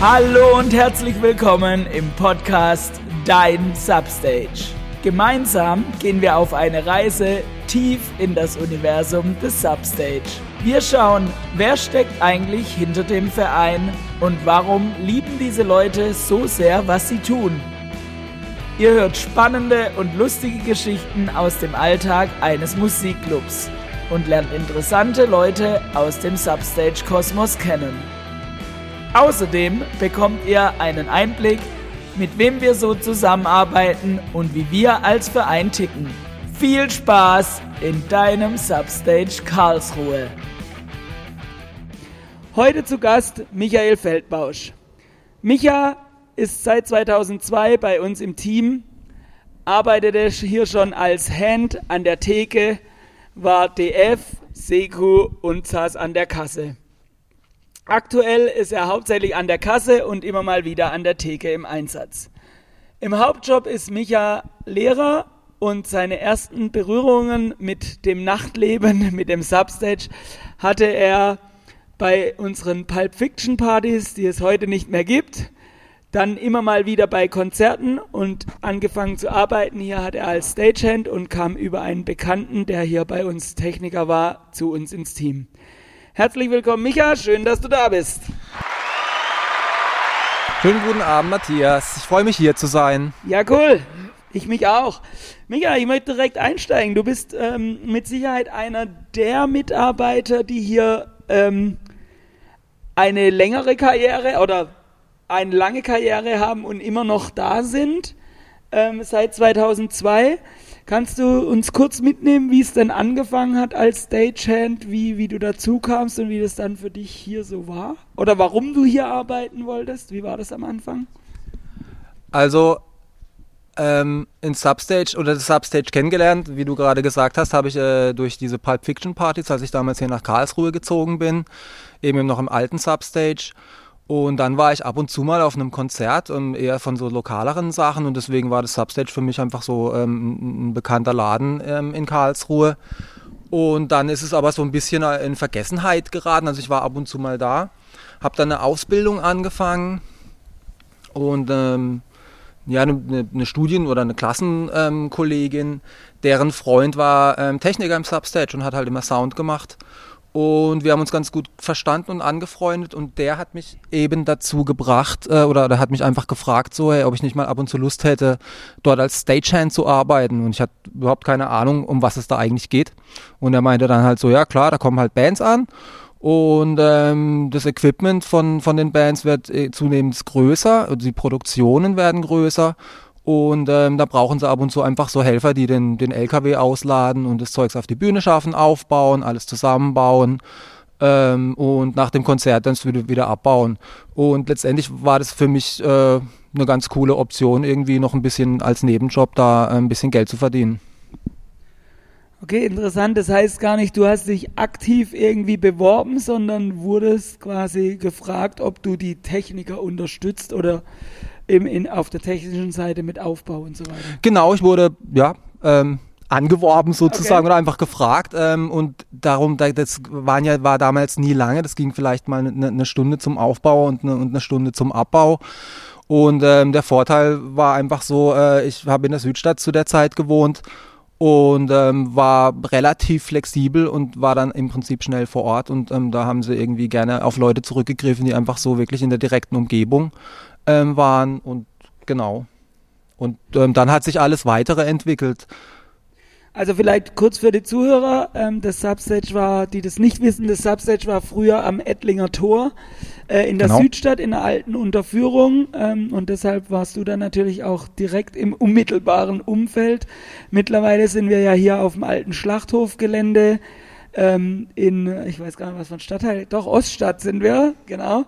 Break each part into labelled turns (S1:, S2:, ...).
S1: Hallo und herzlich willkommen im Podcast Dein Substage. Gemeinsam gehen wir auf eine Reise tief in das Universum des Substage. Wir schauen, wer steckt eigentlich hinter dem Verein und warum lieben diese Leute so sehr, was sie tun. Ihr hört spannende und lustige Geschichten aus dem Alltag eines Musikclubs und lernt interessante Leute aus dem Substage-Kosmos kennen. Außerdem bekommt ihr einen Einblick, mit wem wir so zusammenarbeiten und wie wir als Verein ticken. Viel Spaß in deinem Substage Karlsruhe. Heute zu Gast Michael Feldbausch. Micha ist seit 2002 bei uns im Team, arbeitete hier schon als Hand an der Theke, war DF, Seku und saß an der Kasse. Aktuell ist er hauptsächlich an der Kasse und immer mal wieder an der Theke im Einsatz. Im Hauptjob ist Micha Lehrer und seine ersten Berührungen mit dem Nachtleben, mit dem Substage, hatte er bei unseren Pulp Fiction Partys, die es heute nicht mehr gibt. Dann immer mal wieder bei Konzerten und angefangen zu arbeiten. Hier hat er als Stagehand und kam über einen Bekannten, der hier bei uns Techniker war, zu uns ins Team. Herzlich willkommen, Micha. Schön, dass du da bist.
S2: Schönen guten Abend, Matthias. Ich freue mich hier zu sein.
S1: Ja, cool. Ich mich auch. Micha, ich möchte direkt einsteigen. Du bist ähm, mit Sicherheit einer der Mitarbeiter, die hier ähm, eine längere Karriere oder eine lange Karriere haben und immer noch da sind. Ähm, seit 2002. Kannst du uns kurz mitnehmen, wie es denn angefangen hat als Stagehand, wie, wie du dazu kamst und wie das dann für dich hier so war? Oder warum du hier arbeiten wolltest? Wie war das am Anfang?
S2: Also ähm, in Substage oder Substage kennengelernt, wie du gerade gesagt hast, habe ich äh, durch diese Pulp Fiction Partys, als ich damals hier nach Karlsruhe gezogen bin, eben noch im alten Substage und dann war ich ab und zu mal auf einem Konzert, ähm, eher von so lokaleren Sachen und deswegen war das Substage für mich einfach so ähm, ein bekannter Laden ähm, in Karlsruhe. Und dann ist es aber so ein bisschen in Vergessenheit geraten. Also ich war ab und zu mal da, habe dann eine Ausbildung angefangen und ähm, ja, eine, eine Studien- oder eine Klassenkollegin, deren Freund war ähm, Techniker im Substage und hat halt immer Sound gemacht. Und wir haben uns ganz gut verstanden und angefreundet und der hat mich eben dazu gebracht äh, oder der hat mich einfach gefragt, so, hey, ob ich nicht mal ab und zu Lust hätte, dort als Stagehand zu arbeiten. Und ich hatte überhaupt keine Ahnung, um was es da eigentlich geht. Und er meinte dann halt so, ja klar, da kommen halt Bands an und ähm, das Equipment von, von den Bands wird äh, zunehmend größer, also die Produktionen werden größer und ähm, da brauchen sie ab und zu einfach so Helfer, die den, den LKW ausladen und das Zeugs auf die Bühne schaffen, aufbauen, alles zusammenbauen ähm, und nach dem Konzert dann wieder, wieder abbauen. Und letztendlich war das für mich äh, eine ganz coole Option, irgendwie noch ein bisschen als Nebenjob da äh, ein bisschen Geld zu verdienen.
S1: Okay, interessant. Das heißt gar nicht, du hast dich aktiv irgendwie beworben, sondern wurdest quasi gefragt, ob du die Techniker unterstützt oder im, in, auf der technischen Seite mit Aufbau und so weiter.
S2: Genau, ich wurde ja ähm, angeworben sozusagen okay. oder einfach gefragt ähm, und darum, das waren ja war damals nie lange, das ging vielleicht mal eine, eine Stunde zum Aufbau und eine, und eine Stunde zum Abbau. Und ähm, der Vorteil war einfach so, äh, ich habe in der Südstadt zu der Zeit gewohnt und ähm, war relativ flexibel und war dann im Prinzip schnell vor Ort und ähm, da haben sie irgendwie gerne auf Leute zurückgegriffen, die einfach so wirklich in der direkten Umgebung ähm, waren und genau. Und ähm, dann hat sich alles weitere entwickelt.
S1: Also vielleicht kurz für die Zuhörer, ähm, das Substage war, die das nicht wissen, das Substage war früher am Ettlinger Tor äh, in der genau. Südstadt in der alten Unterführung ähm, und deshalb warst du dann natürlich auch direkt im unmittelbaren Umfeld. Mittlerweile sind wir ja hier auf dem alten Schlachthofgelände ähm, in, ich weiß gar nicht was von Stadtteil, doch Oststadt sind wir, genau.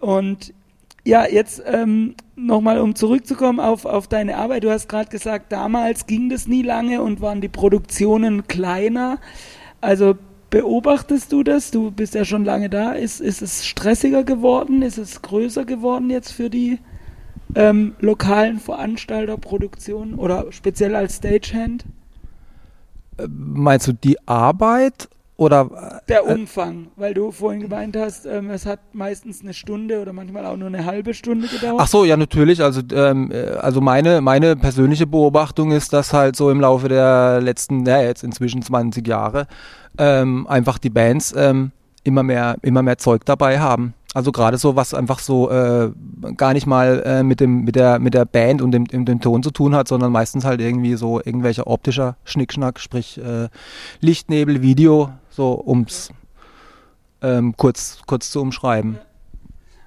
S1: Und ja, jetzt ähm, nochmal, um zurückzukommen auf, auf deine Arbeit. Du hast gerade gesagt, damals ging das nie lange und waren die Produktionen kleiner. Also beobachtest du das? Du bist ja schon lange da. Ist, ist es stressiger geworden? Ist es größer geworden jetzt für die ähm, lokalen Veranstalterproduktionen oder speziell als Stagehand?
S2: Meinst du die Arbeit oder
S1: der Umfang, weil du vorhin gemeint hast, ähm, es hat meistens eine Stunde oder manchmal auch nur eine halbe Stunde gedauert.
S2: Ach so, ja natürlich. Also ähm, äh, also meine meine persönliche Beobachtung ist, dass halt so im Laufe der letzten, ja jetzt inzwischen 20 Jahre ähm, einfach die Bands ähm, immer mehr immer mehr Zeug dabei haben. Also gerade so, was einfach so äh, gar nicht mal äh, mit dem mit der mit der Band und dem, dem, dem Ton zu tun hat, sondern meistens halt irgendwie so irgendwelcher optischer Schnickschnack, sprich äh, Licht, Nebel, Video, so ums ähm, kurz kurz zu umschreiben.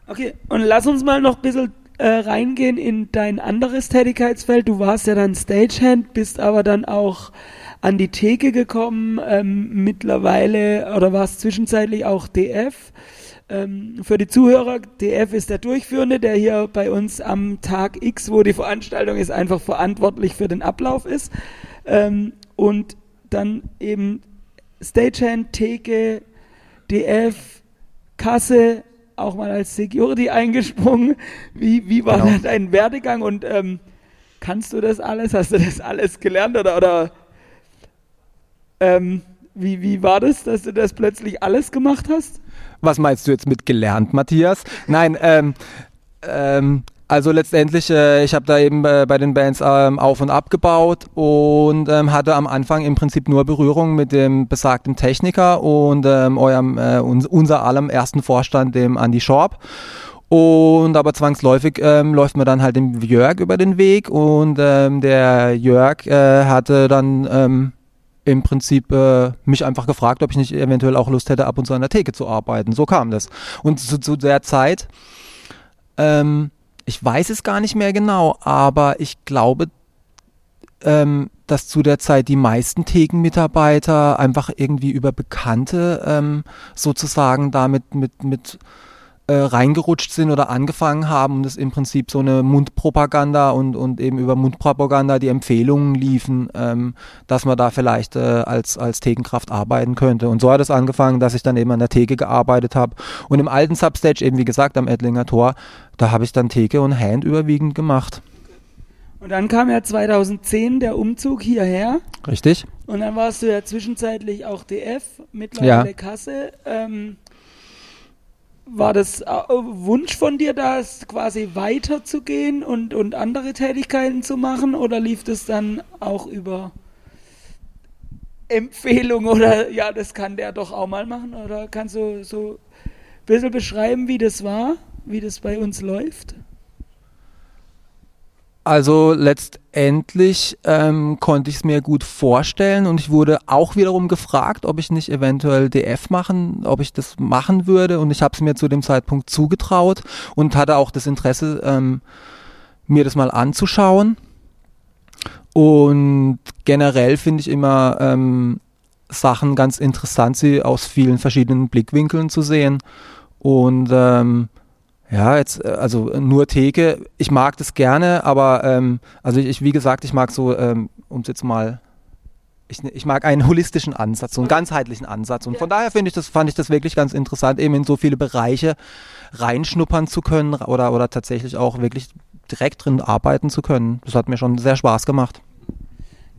S1: Okay, und lass uns mal noch ein bisschen äh, reingehen in dein anderes Tätigkeitsfeld. Du warst ja dann Stagehand, bist aber dann auch an die Theke gekommen, ähm, mittlerweile oder warst zwischenzeitlich auch DF. Ähm, für die Zuhörer, DF ist der Durchführende, der hier bei uns am Tag X, wo die Veranstaltung ist, einfach verantwortlich für den Ablauf ist. Ähm, und dann eben Stagehand, Theke, DF, Kasse, auch mal als Security eingesprungen. Wie, wie war genau. dein Werdegang und ähm, kannst du das alles? Hast du das alles gelernt oder, oder ähm, wie, wie war das, dass du das plötzlich alles gemacht hast?
S2: Was meinst du jetzt mit gelernt, Matthias? Nein, ähm, ähm, also letztendlich, äh, ich habe da eben äh, bei den Bands ähm, auf und ab gebaut und ähm, hatte am Anfang im Prinzip nur Berührung mit dem besagten Techniker und ähm, eurem, äh, uns, unser allem ersten Vorstand, dem Andy Schorb. Und aber zwangsläufig ähm, läuft man dann halt dem Jörg über den Weg und ähm, der Jörg äh, hatte dann ähm, im Prinzip äh, mich einfach gefragt, ob ich nicht eventuell auch Lust hätte, ab und zu an der Theke zu arbeiten. So kam das. Und zu, zu der Zeit, ähm, ich weiß es gar nicht mehr genau, aber ich glaube, ähm, dass zu der Zeit die meisten Thekenmitarbeiter einfach irgendwie über Bekannte ähm, sozusagen damit mit, mit äh, reingerutscht sind oder angefangen haben und es im Prinzip so eine Mundpropaganda und, und eben über Mundpropaganda die Empfehlungen liefen, ähm, dass man da vielleicht äh, als, als Thekenkraft arbeiten könnte. Und so hat es angefangen, dass ich dann eben an der Theke gearbeitet habe. Und im alten Substage, eben wie gesagt, am Ettlinger Tor, da habe ich dann Theke und Hand überwiegend gemacht.
S1: Und dann kam ja 2010 der Umzug hierher.
S2: Richtig.
S1: Und dann warst du ja zwischenzeitlich auch DF, mittlerweile ja. Kasse. Ähm, war das äh, Wunsch von dir, da quasi weiterzugehen und, und andere Tätigkeiten zu machen oder lief das dann auch über Empfehlung oder ja, das kann der doch auch mal machen? Oder kannst du so ein bisschen beschreiben, wie das war, wie das bei uns läuft?
S2: Also letztendlich ähm, konnte ich es mir gut vorstellen und ich wurde auch wiederum gefragt, ob ich nicht eventuell DF machen, ob ich das machen würde und ich habe es mir zu dem Zeitpunkt zugetraut und hatte auch das Interesse, ähm, mir das mal anzuschauen. Und generell finde ich immer ähm, Sachen ganz interessant, sie aus vielen verschiedenen Blickwinkeln zu sehen. Und ähm, ja, jetzt, äh, also nur Theke. Ich mag das gerne, aber ähm, also ich, wie gesagt, ich mag so, ähm, um es jetzt mal, ich, ich mag einen holistischen Ansatz, so einen ganzheitlichen Ansatz. Und von daher finde ich das, fand ich das wirklich ganz interessant, eben in so viele Bereiche reinschnuppern zu können oder, oder tatsächlich auch wirklich direkt drin arbeiten zu können. Das hat mir schon sehr Spaß gemacht.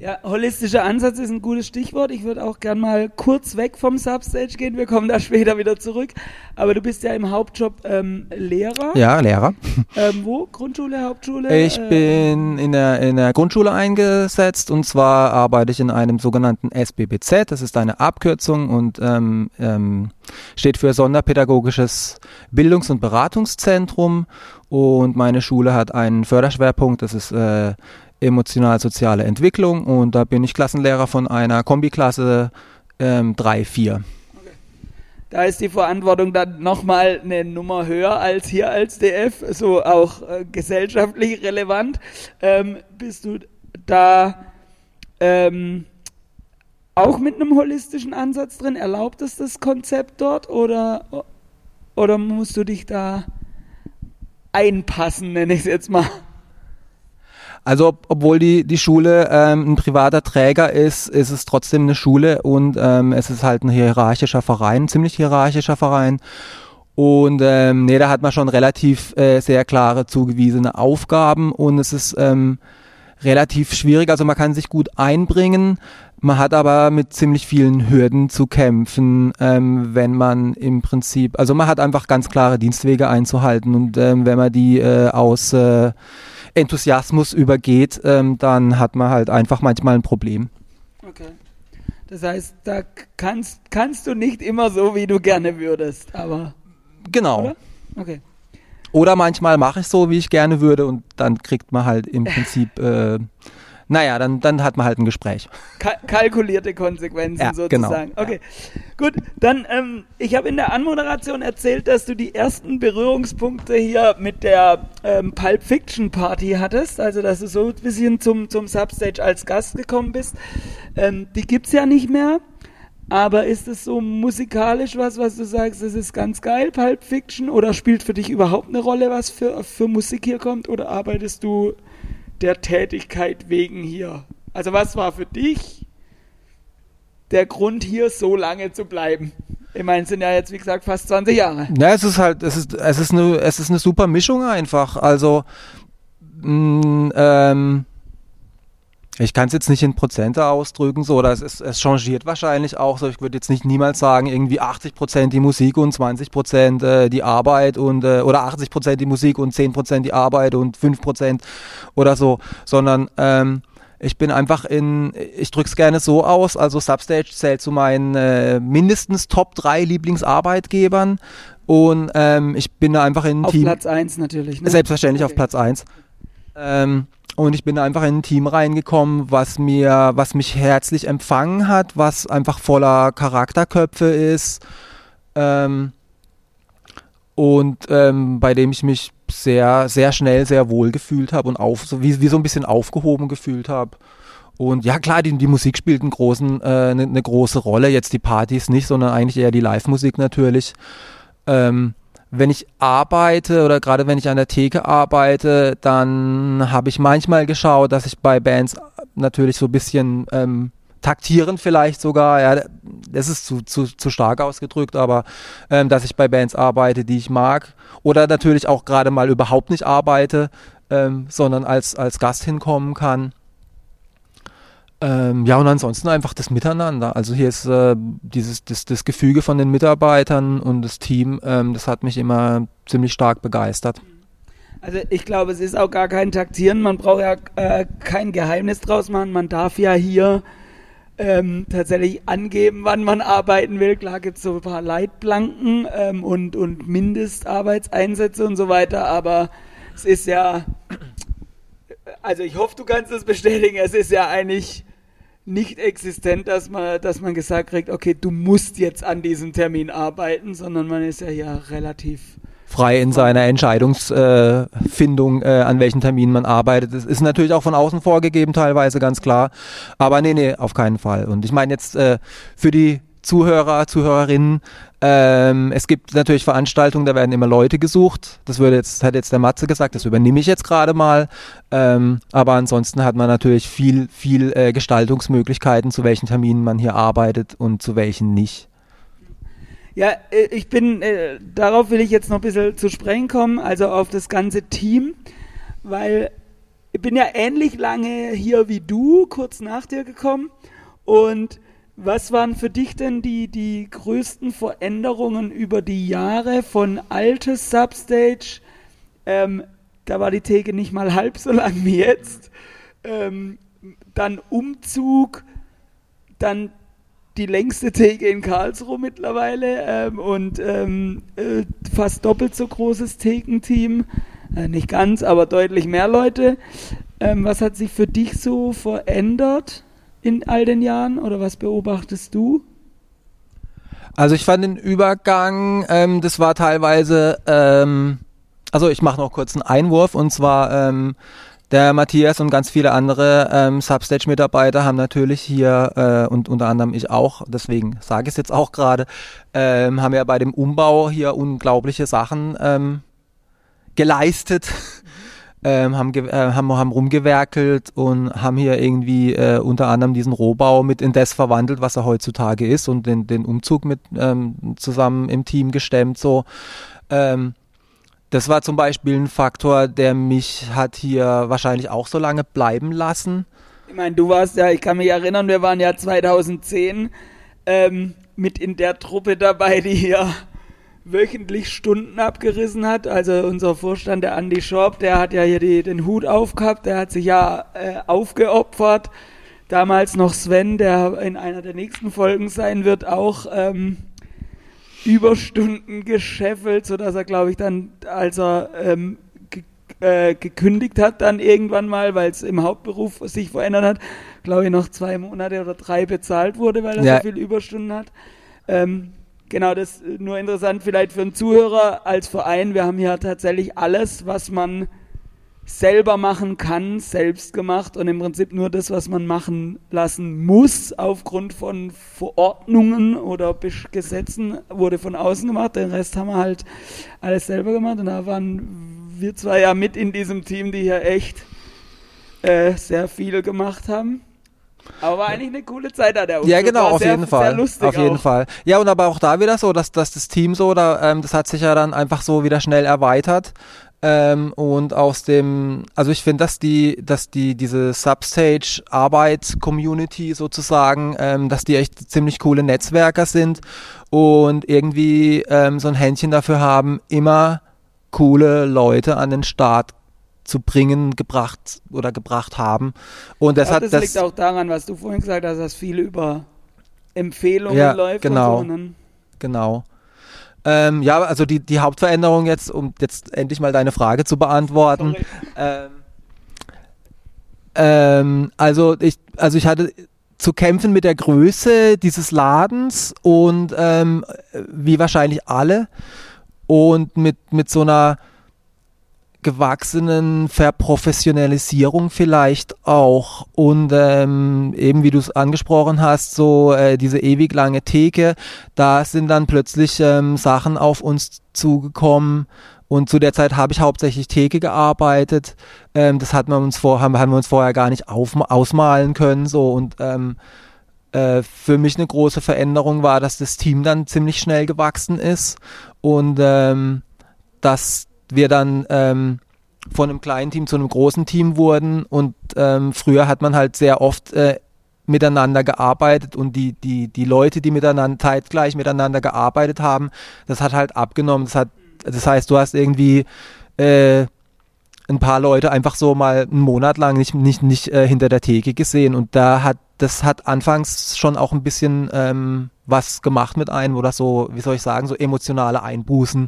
S1: Ja, holistischer Ansatz ist ein gutes Stichwort. Ich würde auch gern mal kurz weg vom Substage gehen. Wir kommen da später wieder zurück. Aber du bist ja im Hauptjob ähm, Lehrer.
S2: Ja, Lehrer.
S1: Ähm, wo? Grundschule, Hauptschule?
S2: Ich äh, bin in der, in der Grundschule eingesetzt und zwar arbeite ich in einem sogenannten SBBZ. Das ist eine Abkürzung und ähm, ähm, steht für Sonderpädagogisches Bildungs- und Beratungszentrum. Und meine Schule hat einen Förderschwerpunkt. Das ist äh, emotional-soziale Entwicklung und da bin ich Klassenlehrer von einer Kombiklasse ähm, 3, 4.
S1: Da ist die Verantwortung dann nochmal eine Nummer höher als hier als DF, so auch äh, gesellschaftlich relevant. Ähm, bist du da ähm, auch mit einem holistischen Ansatz drin? Erlaubt es das Konzept dort oder, oder musst du dich da einpassen, nenne ich es jetzt mal?
S2: Also obwohl die, die Schule ähm, ein privater Träger ist, ist es trotzdem eine Schule und ähm, es ist halt ein hierarchischer Verein, ein ziemlich hierarchischer Verein. Und ähm, nee, da hat man schon relativ äh, sehr klare zugewiesene Aufgaben und es ist ähm, relativ schwierig. Also man kann sich gut einbringen. Man hat aber mit ziemlich vielen Hürden zu kämpfen, ähm, wenn man im Prinzip, also man hat einfach ganz klare Dienstwege einzuhalten und ähm, wenn man die äh, aus äh, Enthusiasmus übergeht, ähm, dann hat man halt einfach manchmal ein Problem.
S1: Okay. Das heißt, da kannst, kannst du nicht immer so, wie du gerne würdest, aber.
S2: Genau.
S1: Oder? Okay.
S2: Oder manchmal mache ich so, wie ich gerne würde und dann kriegt man halt im Prinzip äh, naja, dann, dann hat man halt ein Gespräch.
S1: Ka kalkulierte Konsequenzen
S2: ja,
S1: sozusagen.
S2: Genau.
S1: Okay, ja. gut. Dann, ähm, ich habe in der Anmoderation erzählt, dass du die ersten Berührungspunkte hier mit der ähm, Pulp Fiction Party hattest. Also, dass du so ein bisschen zum, zum Substage als Gast gekommen bist. Ähm, die gibt es ja nicht mehr. Aber ist es so musikalisch was, was du sagst, das ist ganz geil, Pulp Fiction? Oder spielt für dich überhaupt eine Rolle, was für, für Musik hier kommt? Oder arbeitest du der Tätigkeit wegen hier? Also was war für dich der Grund hier so lange zu bleiben? Ich meine, es sind ja jetzt wie gesagt fast 20 Jahre.
S2: Ja, es ist halt, es ist, es ist eine, es ist eine super Mischung einfach. Also mh, ähm, ich kann es jetzt nicht in Prozente ausdrücken, so, oder es, ist, es changiert wahrscheinlich auch. So, ich würde jetzt nicht niemals sagen, irgendwie 80 Prozent die Musik und 20 Prozent äh, die Arbeit und äh, oder 80 Prozent die Musik und 10 Prozent die Arbeit und 5 Prozent oder so, sondern ähm, ich bin einfach in, ich drück's gerne so aus, also Substage zählt zu meinen äh, mindestens Top 3 Lieblingsarbeitgebern und ähm, ich bin da einfach in
S1: Auf
S2: Team.
S1: Platz 1 natürlich, ne?
S2: Selbstverständlich
S1: Okay.
S2: auf Platz 1. Ähm, und ich bin einfach in ein Team reingekommen, was mir, was mich herzlich empfangen hat, was einfach voller Charakterköpfe ist. Ähm, und ähm, bei dem ich mich sehr, sehr schnell sehr wohl gefühlt habe und auf, so wie, wie so ein bisschen aufgehoben gefühlt habe. Und ja, klar, die, die Musik spielt einen großen, äh, eine, eine große Rolle. Jetzt die Partys nicht, sondern eigentlich eher die Live-Musik natürlich. Ähm, wenn ich arbeite oder gerade wenn ich an der Theke arbeite, dann habe ich manchmal geschaut, dass ich bei Bands natürlich so ein bisschen ähm, taktieren vielleicht sogar, ja, das ist zu, zu, zu stark ausgedrückt, aber ähm, dass ich bei Bands arbeite, die ich mag oder natürlich auch gerade mal überhaupt nicht arbeite, ähm, sondern als, als Gast hinkommen kann. Ähm, ja, und ansonsten einfach das Miteinander. Also hier ist äh, dieses das, das Gefüge von den Mitarbeitern und das Team, ähm, das hat mich immer ziemlich stark begeistert.
S1: Also ich glaube, es ist auch gar kein Taktieren. Man braucht ja äh, kein Geheimnis draus machen. Man darf ja hier ähm, tatsächlich angeben, wann man arbeiten will. Klar gibt es so ein paar Leitplanken ähm, und, und Mindestarbeitseinsätze und so weiter, aber es ist ja, also ich hoffe, du kannst es bestätigen, es ist ja eigentlich nicht existent, dass man, dass man gesagt kriegt, okay, du musst jetzt an diesem Termin arbeiten, sondern man ist ja hier relativ
S2: Frei in seiner Entscheidungsfindung, äh, an welchen Terminen man arbeitet. Das ist natürlich auch von außen vorgegeben, teilweise ganz klar. Aber nee, nee, auf keinen Fall. Und ich meine jetzt äh, für die Zuhörer, Zuhörerinnen, ähm, es gibt natürlich Veranstaltungen, da werden immer Leute gesucht. Das würde jetzt, hat jetzt der Matze gesagt, das übernehme ich jetzt gerade mal. Ähm, aber ansonsten hat man natürlich viel, viel äh, Gestaltungsmöglichkeiten, zu welchen Terminen man hier arbeitet und zu welchen nicht.
S1: Ja, äh, ich bin, äh, darauf will ich jetzt noch ein bisschen zu sprechen kommen, also auf das ganze Team, weil ich bin ja ähnlich lange hier wie du, kurz nach dir gekommen. Und was waren für dich denn die, die größten Veränderungen über die Jahre von altes Substage? Ähm, da war die Theke nicht mal halb so lang wie jetzt. Ähm, dann Umzug, dann die längste Theke in Karlsruhe mittlerweile ähm, und ähm, äh, fast doppelt so großes Thekenteam. Äh, nicht ganz, aber deutlich mehr Leute. Ähm, was hat sich für dich so verändert in all den Jahren oder was beobachtest du?
S2: Also ich fand den Übergang, ähm, das war teilweise, ähm, also ich mache noch kurz einen Einwurf und zwar ähm, der Matthias und ganz viele andere ähm, Substage-Mitarbeiter haben natürlich hier äh, und unter anderem ich auch, deswegen sage ich es jetzt auch gerade, ähm, haben ja bei dem Umbau hier unglaubliche Sachen ähm, geleistet. Ähm, haben, äh, haben, haben rumgewerkelt und haben hier irgendwie äh, unter anderem diesen Rohbau mit in das verwandelt, was er heutzutage ist und den, den Umzug mit ähm, zusammen im Team gestemmt. So, ähm, das war zum Beispiel ein Faktor, der mich hat hier wahrscheinlich auch so lange bleiben lassen.
S1: Ich meine, du warst ja, ich kann mich erinnern, wir waren ja 2010 ähm, mit in der Truppe dabei, die hier wöchentlich Stunden abgerissen hat. Also unser Vorstand, der Andy Schorb, der hat ja hier die, den Hut aufgehabt, der hat sich ja äh, aufgeopfert. Damals noch Sven, der in einer der nächsten Folgen sein wird, auch ähm, Überstunden gescheffelt, sodass er, glaube ich, dann, als er ähm, ge äh, gekündigt hat, dann irgendwann mal, weil es im Hauptberuf sich verändert hat, glaube ich, noch zwei Monate oder drei bezahlt wurde, weil er
S2: Ja.
S1: so viele Überstunden hat. Ähm, genau, das ist nur interessant vielleicht für einen Zuhörer als Verein. Wir haben hier tatsächlich alles, was man selber machen kann, selbst gemacht und im Prinzip nur das, was man machen lassen muss, aufgrund von Verordnungen oder Gesetzen, wurde von außen gemacht. Den Rest haben wir halt alles selber gemacht und da waren wir zwei ja mit in diesem Team, die hier echt äh, sehr viel gemacht haben. Aber war eigentlich eine coole Zeit da, der
S2: Ja,
S1: Umzug.
S2: genau,
S1: war
S2: auf
S1: sehr,
S2: jeden Fall. Auf jeden
S1: auch.
S2: Fall. Ja, und aber auch da wieder so, dass, dass das Team so, da, ähm, das hat sich ja dann einfach so wieder schnell erweitert. Ähm, und aus dem, also ich finde, dass die, dass die, diese Substage-Arbeit-Community sozusagen, ähm, dass die echt ziemlich coole Netzwerker sind und irgendwie ähm, so ein Händchen dafür haben, immer coole Leute an den Start zu bringen, gebracht oder gebracht haben. Und das
S1: Ja,
S2: hat
S1: das,
S2: das
S1: liegt auch daran, was du vorhin gesagt hast, dass viel über Empfehlungen
S2: Ja,
S1: läuft.
S2: genau.
S1: Und so, dann-
S2: Genau. Ähm, ja, also die, die Hauptveränderung jetzt, um jetzt endlich mal deine Frage zu beantworten. Ähm, ähm, also ich, also ich hatte zu kämpfen mit der Größe dieses Ladens und ähm, wie wahrscheinlich alle und mit, mit so einer gewachsenen Verprofessionalisierung vielleicht auch. Und ähm, eben wie du es angesprochen hast, so äh, diese ewig lange Theke, da sind dann plötzlich ähm, Sachen auf uns zugekommen. Und zu der Zeit habe ich hauptsächlich Theke gearbeitet. Ähm, das hat man uns vor, haben, haben wir uns vorher gar nicht auf, ausmalen können so. Und ähm, äh, für mich eine große Veränderung war, dass das Team dann ziemlich schnell gewachsen ist. Und ähm, dass wir dann ähm, von einem kleinen Team zu einem großen Team wurden und ähm, früher hat man halt sehr oft äh, miteinander gearbeitet und die, die, die Leute, die miteinander zeitgleich miteinander gearbeitet haben, das hat halt abgenommen. Das, hat, das heißt, du hast irgendwie äh, ein paar Leute einfach so mal einen Monat lang nicht, nicht, nicht äh, hinter der Theke gesehen und da hat das hat anfangs schon auch ein bisschen ähm, was gemacht mit einem oder so, wie soll ich sagen, so emotionale Einbußen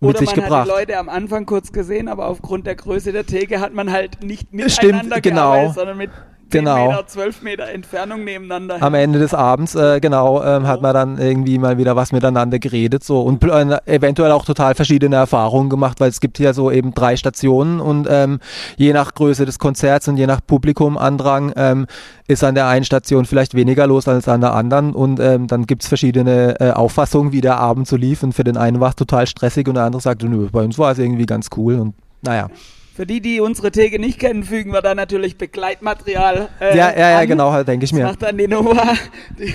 S2: mit
S1: Oder
S2: sich
S1: man
S2: gebracht.
S1: hat die Leute am Anfang kurz gesehen, aber aufgrund der Größe der Theke hat man halt nicht
S2: Stimmt,
S1: miteinander
S2: genau.
S1: gearbeitet, sondern mit 10
S2: Genau.
S1: Meter, 12 Meter Entfernung nebeneinander.
S2: Am Ende des Abends, äh, genau, ähm, hat man dann irgendwie mal wieder was miteinander geredet so und äh, eventuell auch total verschiedene Erfahrungen gemacht, weil es gibt ja so eben drei Stationen und ähm, je nach Größe des Konzerts und je nach Publikumandrang ähm, ist an der einen Station vielleicht weniger los als an der anderen und ähm, dann gibt's verschiedene äh, Auffassungen, wie der Abend so lief und für den einen war es total stressig und der andere sagte, nö, bei uns war es irgendwie ganz cool und naja.
S1: Für die, die unsere Theke nicht kennen, fügen wir da natürlich Begleitmaterial äh,
S2: Ja, ja, ja,
S1: an.
S2: genau, halt, denke ich
S1: Das
S2: mir.
S1: macht dann die Nova. Die,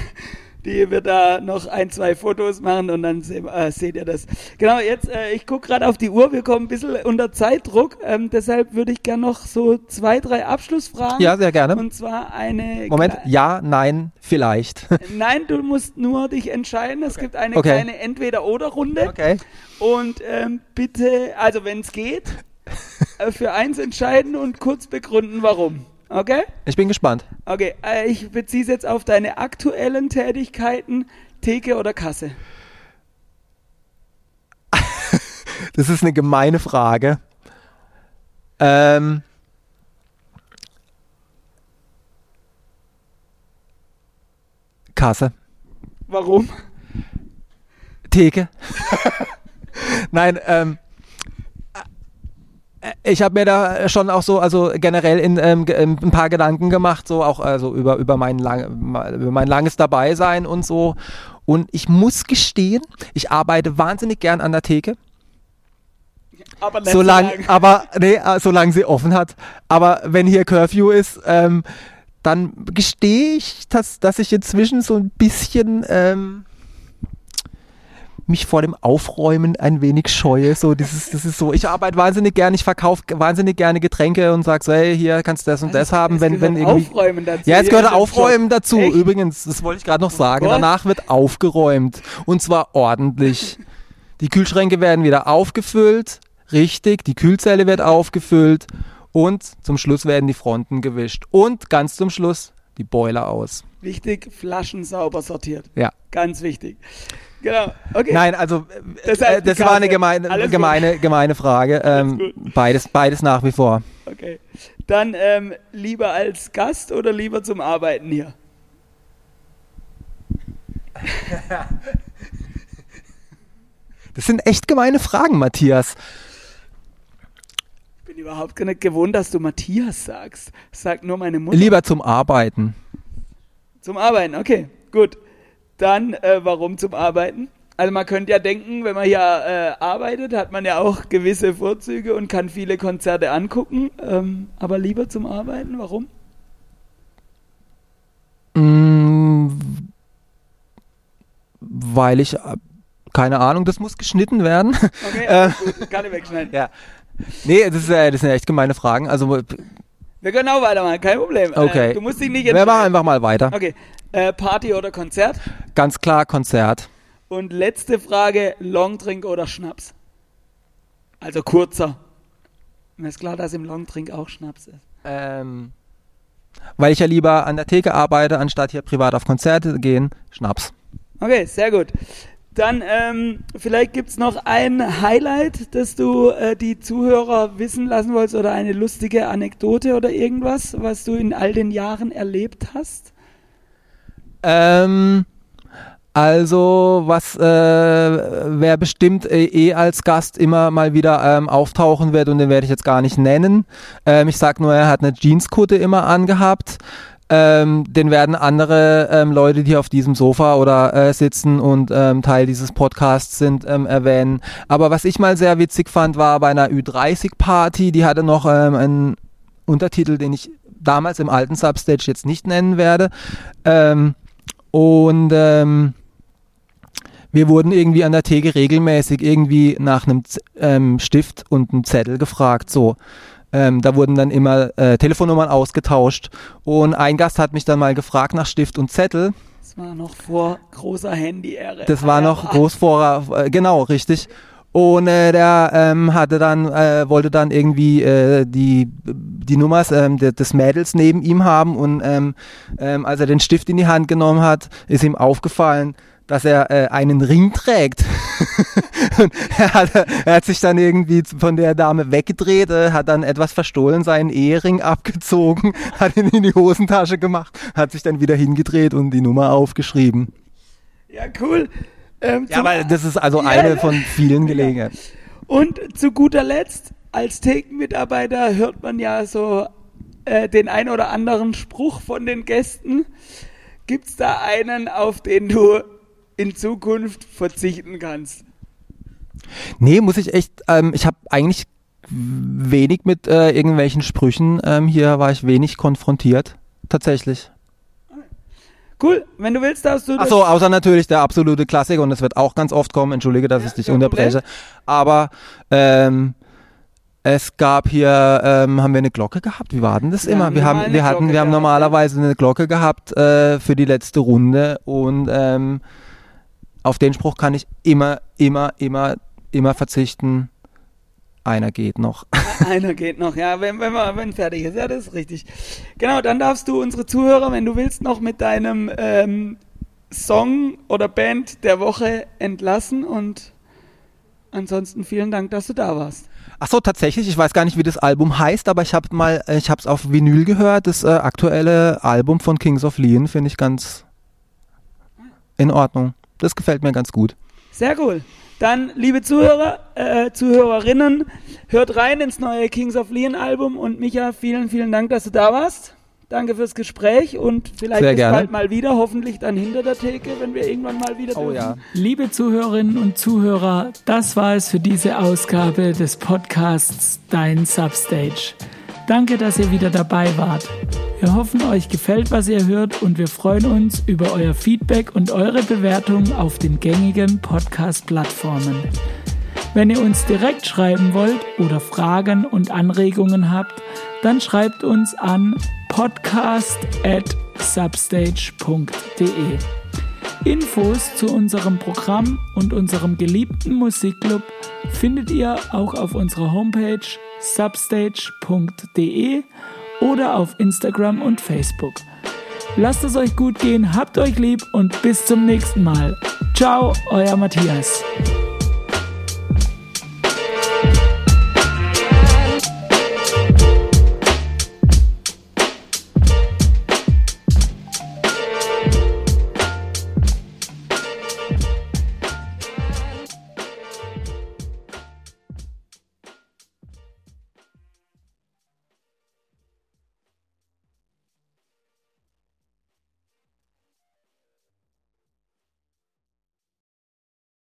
S1: die wird da noch ein, zwei Fotos machen und dann se äh, seht ihr das. Genau, jetzt, äh, ich gucke gerade auf die Uhr, wir kommen ein bisschen unter Zeitdruck. Ähm, deshalb würde ich gerne noch so zwei, drei Abschlussfragen.
S2: Ja, sehr gerne.
S1: Und zwar eine.
S2: Moment,
S1: kle-
S2: ja, nein, vielleicht.
S1: Nein, du musst nur dich entscheiden. Es gibt eine
S2: Okay.
S1: kleine Entweder-Oder-Runde.
S2: Okay.
S1: Und ähm, bitte, also wenn es geht, für eins entscheiden und kurz begründen, warum. Okay?
S2: Ich bin gespannt.
S1: Okay, äh, ich beziehe es jetzt auf deine aktuellen Tätigkeiten, Theke oder Kasse.
S2: Das ist eine gemeine Frage. Ähm, Kasse.
S1: Warum?
S2: Theke. Nein, ähm, äh, ich habe mir da schon auch so, also generell in, ähm, ähm, ein paar Gedanken gemacht, so auch also über, über, mein lang, über mein langes Dabeisein und so. Und ich muss gestehen, ich arbeite wahnsinnig gern an der Theke.
S1: Aber
S2: Solange,
S1: so lang.
S2: aber nee, äh, solange sie offen hat. Aber wenn hier Curfew ist, ähm, dann gestehe ich, dass, dass ich inzwischen so ein bisschen ähm, mich vor dem Aufräumen ein wenig scheue. So, dieses, das ist so, ich arbeite wahnsinnig gerne, ich verkaufe wahnsinnig gerne Getränke und sag so, hey, hier kannst du das und das haben, wenn, wenn irgendwie.
S1: Aufräumen dazu.
S2: Ja, es gehört Aufräumen
S1: Job.
S2: dazu.
S1: Echt?
S2: Übrigens, das wollte ich gerade noch sagen.
S1: Gott.
S2: Danach wird aufgeräumt. Und zwar ordentlich. Die Kühlschränke werden wieder aufgefüllt. Richtig. Die Kühlzelle wird aufgefüllt. Und zum Schluss werden die Fronten gewischt. Und ganz zum Schluss die Boiler aus.
S1: Wichtig, Flaschen sauber sortiert.
S2: Ja.
S1: Ganz wichtig. Genau. Okay.
S2: Nein, also
S1: Das
S2: das,
S1: heißt,
S2: äh, das war eine gemeine,
S1: Alles gut.
S2: gemeine, gemeine Frage. Ähm, beides, beides nach wie vor.
S1: Okay. Dann ähm, lieber als Gast oder lieber zum Arbeiten hier?
S2: Das sind echt gemeine Fragen, Matthias.
S1: Bin überhaupt gar nicht gewohnt, dass du Matthias sagst. Sagt nur meine Mutter.
S2: Lieber zum Arbeiten.
S1: Zum Arbeiten, okay, gut. Dann, äh, warum zum Arbeiten? Also man könnte ja denken, wenn man hier äh, arbeitet, hat man ja auch gewisse Vorzüge und kann viele Konzerte angucken. Ähm, aber lieber zum Arbeiten, warum?
S2: Mm, weil ich, äh, keine Ahnung, das muss geschnitten werden.
S1: Okay,
S2: Äh,
S1: gut, kann ich wegschneiden.
S2: ja. Nee, das, ist, äh, das sind echt gemeine Fragen. Also,
S1: Wir können auch weitermachen, kein Problem.
S2: okay.
S1: Äh, du musst dich nicht
S2: Wir machen einfach mal weiter.
S1: Okay, äh, Party oder Konzert?
S2: Ganz klar Konzert.
S1: Und letzte Frage, Longdrink oder Schnaps? Also kurzer. Mir ist klar, dass im Longdrink auch Schnaps ist.
S2: Ähm, weil ich ja lieber an der Theke arbeite, anstatt hier privat auf Konzerte gehen. Schnaps.
S1: Okay, sehr gut. Dann ähm, vielleicht gibt es noch ein Highlight, das du äh, die Zuhörer wissen lassen wolltest oder eine lustige Anekdote oder irgendwas, was du in all den Jahren erlebt hast.
S2: Ähm, also, was, äh, wer bestimmt äh, eh als Gast immer mal wieder ähm, auftauchen wird und den werde ich jetzt gar nicht nennen. Ähm, ich sag nur, er hat eine Jeanskutte immer angehabt. Ähm, den werden andere ähm, Leute, die auf diesem Sofa oder äh, sitzen und ähm, Teil dieses Podcasts sind, ähm, erwähnen. Aber was ich mal sehr witzig fand, war bei einer Ü30-Party, die hatte noch ähm, einen Untertitel, den ich damals im alten Substage jetzt nicht nennen werde. Ähm, und ähm, wir wurden irgendwie an der Theke regelmäßig irgendwie nach einem Z ähm, Stift und einem Zettel gefragt. So, ähm, da wurden dann immer äh, Telefonnummern ausgetauscht. Und ein Gast hat mich dann mal gefragt nach Stift und Zettel.
S1: Das war noch vor großer Handy-Ära.
S2: Das war noch groß vor, äh, genau, richtig. Und äh, der ähm, hatte dann, äh, wollte dann irgendwie äh, die, die Nummers ähm, de, des Mädels neben ihm haben und ähm, ähm, als er den Stift in die Hand genommen hat, ist ihm aufgefallen, dass er äh, einen Ring trägt. er, hat, er hat sich dann irgendwie von der Dame weggedreht, äh, hat dann etwas verstohlen, seinen Ehering abgezogen, hat ihn in die Hosentasche gemacht, hat sich dann wieder hingedreht und die Nummer aufgeschrieben.
S1: Ja, cool. Ähm,
S2: Ja, aber das ist also
S1: Ja,
S2: eine von vielen Gelegenheiten.
S1: Und zu guter Letzt, als Thekenmitarbeiter hört man ja so äh, den ein oder anderen Spruch von den Gästen. Gibt es da einen, auf den du in Zukunft verzichten kannst?
S2: Nee, muss ich echt, ähm, ich habe eigentlich wenig mit äh, irgendwelchen Sprüchen, ähm, hier war ich wenig konfrontiert, tatsächlich.
S1: Cool, wenn du willst, darfst du.
S2: Achso, außer natürlich der absolute Klassiker und das wird auch ganz oft kommen, entschuldige, dass
S1: Ja,
S2: ich dich unterbreche, aber ähm, es gab hier, ähm, haben wir eine Glocke gehabt? Wie war denn das
S1: Wir
S2: immer?
S1: haben
S2: Wir haben, wir hatten,
S1: Glocke
S2: wir haben normalerweise eine Glocke gehabt äh, für die letzte Runde und ähm, auf den Spruch kann ich immer, immer, immer, immer verzichten. Einer geht noch.
S1: Einer geht noch, ja, wenn, wenn, man, wenn fertig ist. Ja, das ist richtig. Genau, dann darfst du unsere Zuhörer, wenn du willst, noch mit deinem ähm, Song oder Band der Woche entlassen und ansonsten vielen Dank, dass du da warst.
S2: Ach so, tatsächlich, ich weiß gar nicht, wie das Album heißt, aber ich habe mal, äh, ich habe es auf Vinyl gehört. Das äh, aktuelle Album von Kings of Leon finde ich ganz in Ordnung. Das gefällt mir ganz gut.
S1: Sehr cool. Dann, liebe Zuhörer, äh, Zuhörerinnen, hört rein ins neue Kings of Leon Album und Micha, vielen, vielen Dank, dass du da warst. Danke fürs Gespräch und vielleicht
S2: Sehr
S1: bis
S2: gerne.
S1: bald mal wieder, hoffentlich dann hinter der Theke, wenn wir irgendwann mal wieder
S2: Oh
S1: dürfen.
S2: ja.
S3: Liebe Zuhörerinnen und Zuhörer, das war es für diese Ausgabe des Podcasts Dein Substage. Danke, dass ihr wieder dabei wart.
S1: Wir hoffen, euch gefällt, was ihr hört und wir freuen uns über euer Feedback und eure Bewertung auf den gängigen Podcast-Plattformen. Wenn ihr uns direkt schreiben wollt oder Fragen und Anregungen habt, dann schreibt uns an podcast@substage.de. Infos zu unserem Programm und unserem geliebten Musikclub findet ihr auch auf unserer Homepage substage.de oder auf Instagram und Facebook. Lasst es euch gut gehen, habt euch lieb und bis zum nächsten Mal. Ciao, euer Matthias.